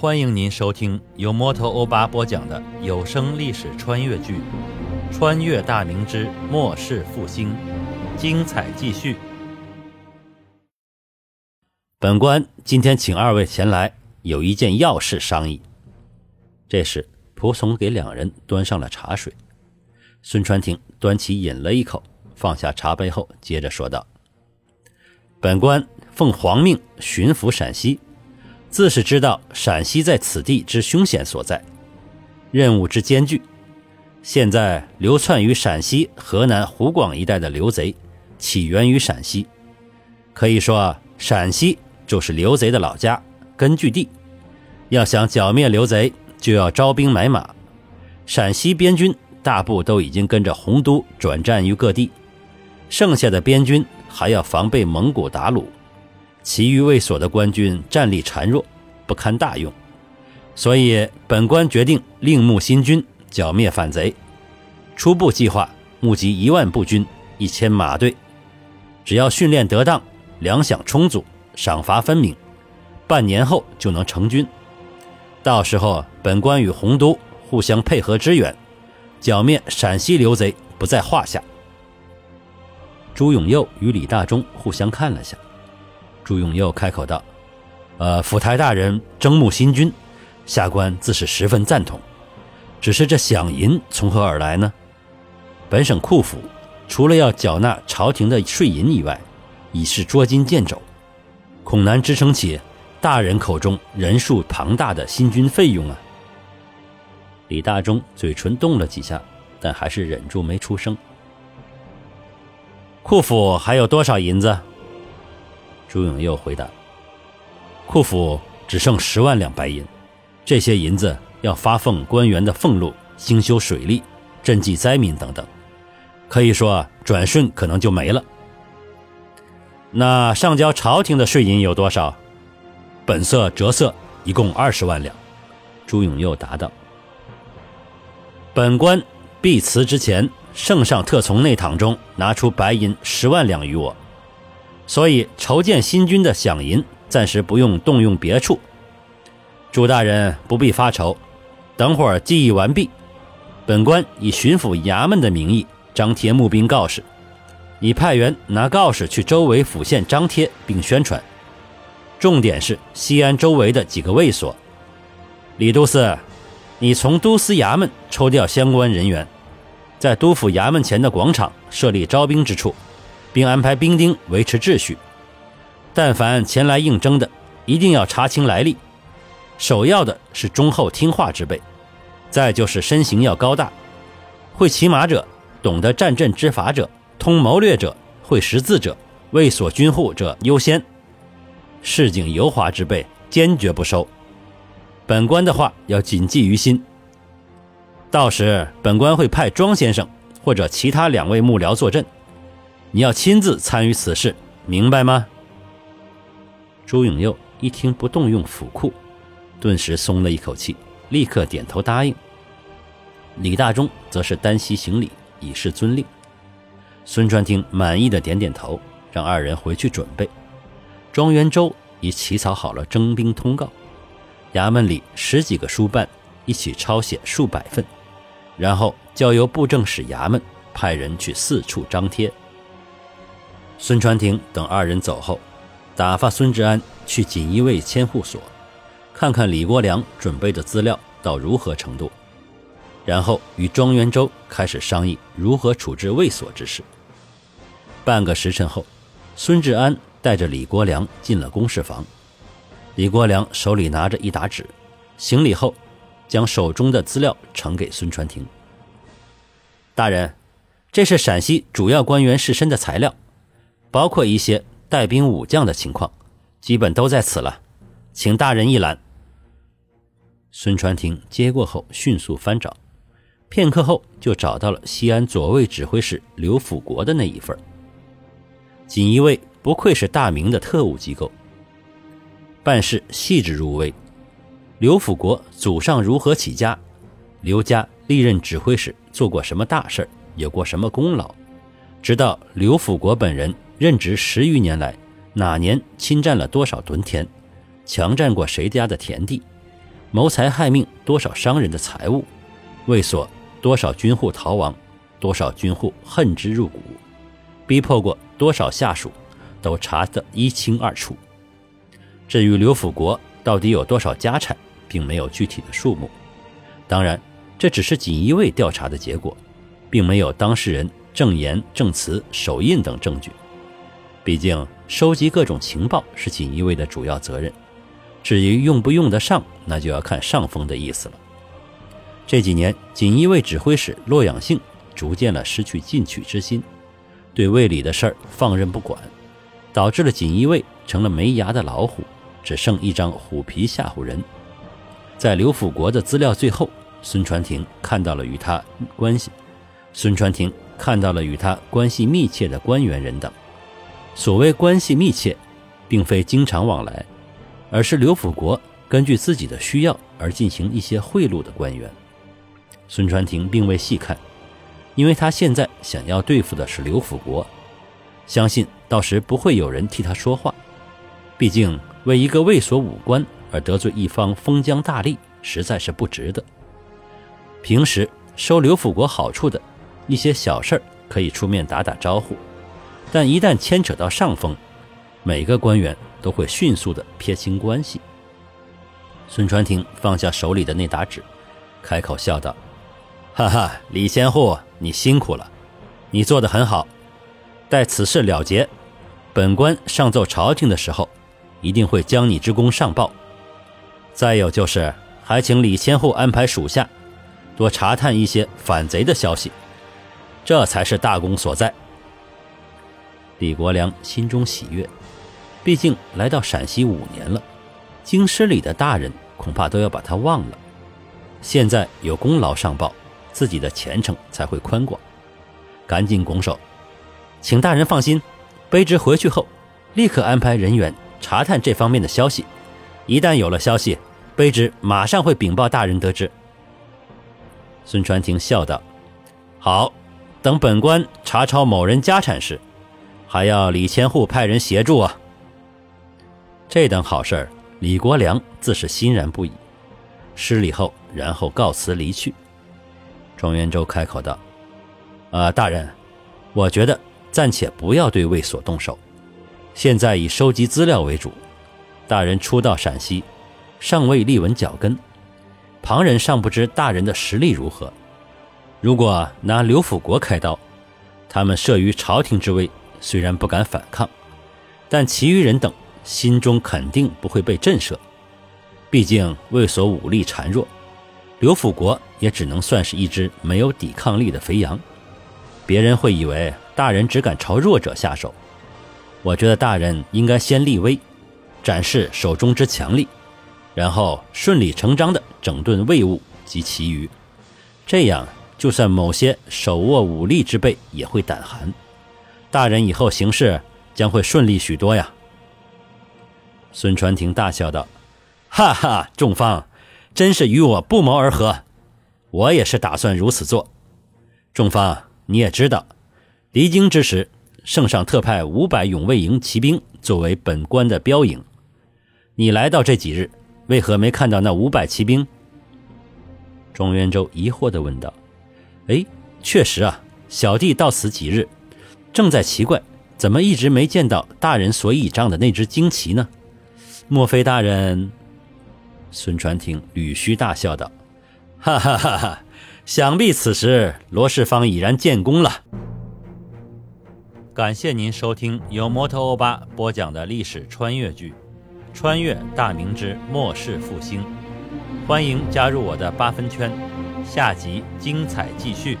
欢迎您收听由摩托欧巴播讲的有声历史穿越剧《穿越大明之末世复兴》，精彩继续。本官今天请二位前来，有一件要事商议。这时，仆从给两人端上了茶水。孙传庭端起饮了一口，放下茶杯后，接着说道：“本官奉皇命巡抚陕西。”自是知道陕西在此地之凶险所在，任务之艰巨。现在流窜于陕西、河南、湖广一带的刘贼，起源于陕西，可以说陕西就是刘贼的老家根据地。要想剿灭刘贼，就要招兵买马。陕西边军大部都已经跟着洪都转战于各地，剩下的边军还要防备蒙古鞑虏。其余未所的官军战力孱弱，不堪大用，所以本官决定另募新军，剿灭反贼。初步计划募集一万步军，一千马队，只要训练得当，粮饷充足，赏罚分明，半年后就能成军。到时候，本官与洪都互相配合支援，剿灭陕西刘贼不在话下。朱永佑与李大忠互相看了下。朱永佑开口道：“呃，府台大人征募新军，下官自是十分赞同。只是这饷银从何而来呢？本省库府除了要缴纳朝廷的税银以外，已是捉襟见肘，恐难支撑起大人口中人数庞大的新军费用啊。”李大忠嘴唇动了几下，但还是忍住没出声。库府还有多少银子？朱永佑回答：“库府只剩十万两白银，这些银子要发奉官员的俸禄、兴修水利、赈济灾民等等，可以说转瞬可能就没了。那上交朝廷的税银有多少？本色折色一共二十万两。”朱永佑答道：“本官必辞之前，圣上特从内堂中拿出白银十万两于我。”所以筹建新军的饷银暂时不用动用别处，朱大人不必发愁。等会儿记忆完毕，本官以巡抚衙门的名义张贴募兵告示，你派员拿告示去周围府县张贴并宣传。重点是西安周围的几个卫所。李都司，你从都司衙门抽调相关人员，在都府衙门前的广场设立招兵之处。并安排兵丁维持秩序。但凡前来应征的，一定要查清来历。首要的是忠厚听话之辈，再就是身形要高大，会骑马者，懂得战阵之法者，通谋略者，会识字者，为所军户者优先。市井油滑之辈，坚决不收。本官的话要谨记于心。到时本官会派庄先生或者其他两位幕僚坐镇。你要亲自参与此事，明白吗？朱永佑一听不动用府库，顿时松了一口气，立刻点头答应。李大忠则是单膝行礼，以示遵令。孙传庭满意的点点头，让二人回去准备。庄元周已起草好了征兵通告，衙门里十几个书办一起抄写数百份，然后交由布政使衙门派人去四处张贴。孙传庭等二人走后，打发孙志安去锦衣卫千户所，看看李国良准备的资料到如何程度，然后与庄元周开始商议如何处置卫所之事。半个时辰后，孙志安带着李国良进了公事房，李国良手里拿着一沓纸，行礼后，将手中的资料呈给孙传庭。大人，这是陕西主要官员士绅的材料。包括一些带兵武将的情况，基本都在此了，请大人一览。孙传庭接过后，迅速翻找，片刻后就找到了西安左卫指挥使刘辅国的那一份。锦衣卫不愧是大明的特务机构，办事细致入微。刘辅国祖上如何起家，刘家历任指挥使做过什么大事有过什么功劳，直到刘辅国本人。任职十余年来，哪年侵占了多少屯田，强占过谁家的田地，谋财害命多少商人的财物，卫所多少军户逃亡，多少军户恨之入骨，逼迫过多少下属，都查得一清二楚。至于刘辅国到底有多少家产，并没有具体的数目。当然，这只是锦衣卫调查的结果，并没有当事人证言、证词、手印等证据。毕竟，收集各种情报是锦衣卫的主要责任。至于用不用得上，那就要看上峰的意思了。这几年，锦衣卫指挥使洛养性逐渐了失去进取之心，对卫里的事儿放任不管，导致了锦衣卫成了没牙的老虎，只剩一张虎皮吓唬人。在刘辅国的资料最后，孙传庭看到了与他关系，孙传庭看到了与他关系密切的官员人等。所谓关系密切，并非经常往来。而是刘辅国根据自己的需要而进行一些贿赂的官员，孙传庭并未细看，因为他现在想要对付的是刘辅国，相信到时不会有人替他说话。毕竟为一个卫所武官而得罪一方封疆大吏，实在是不值得。平时收刘辅国好处的一些小事儿可以出面打打招呼，但一旦牵扯到上峰，每个官员。都会迅速的撇清关系。孙传庭放下手里的那沓纸，开口笑道：“哈哈，李千户，你辛苦了，你做的很好。待此事了结，本官上奏朝廷的时候，一定会将你之功上报。再有就是，还请李千户安排属下多查探一些反贼的消息，这才是大功所在。”李国良心中喜悦。毕竟来到陕西五年了，京师里的大人恐怕都要把他忘了。现在有功劳上报，自己的前程才会宽广。赶紧拱手，请大人放心，卑职回去后立刻安排人员查探这方面的消息。一旦有了消息，卑职马上会禀报大人得知。孙传庭笑道：“好，等本官查抄某人家产时，还要李千户派人协助啊。”这等好事儿，李国良自是欣然不已。施礼后，然后告辞离去。庄元周开口道：“啊，大人，我觉得暂且不要对卫所动手，现在以收集资料为主。大人初到陕西，尚未立稳脚跟，旁人尚不知大人的实力如何。如果拿刘辅国开刀，他们慑于朝廷之威，虽然不敢反抗，但其余人等。”心中肯定不会被震慑，毕竟卫所武力孱弱，刘辅国也只能算是一只没有抵抗力的肥羊。别人会以为大人只敢朝弱者下手，我觉得大人应该先立威，展示手中之强力，然后顺理成章地整顿卫物及其余，这样就算某些手握武力之辈也会胆寒，大人以后行事将会顺利许多呀。孙传庭大笑道：“哈哈，仲方，真是与我不谋而合。我也是打算如此做。仲方，你也知道，离京之时，圣上特派五百勇卫营骑兵作为本官的标营。你来到这几日，为何没看到那五百骑兵？”庄元周疑惑地问道：“哎，确实啊，小弟到此几日，正在奇怪，怎么一直没见到大人所倚仗的那只旌旗呢？”莫非大人？孙传庭捋须大笑道：“哈哈哈哈！想必此时罗世芳已然建功了。”感谢您收听由摩托欧巴播讲的历史穿越剧《穿越大明之末世复兴》，欢迎加入我的八分圈，下集精彩继续。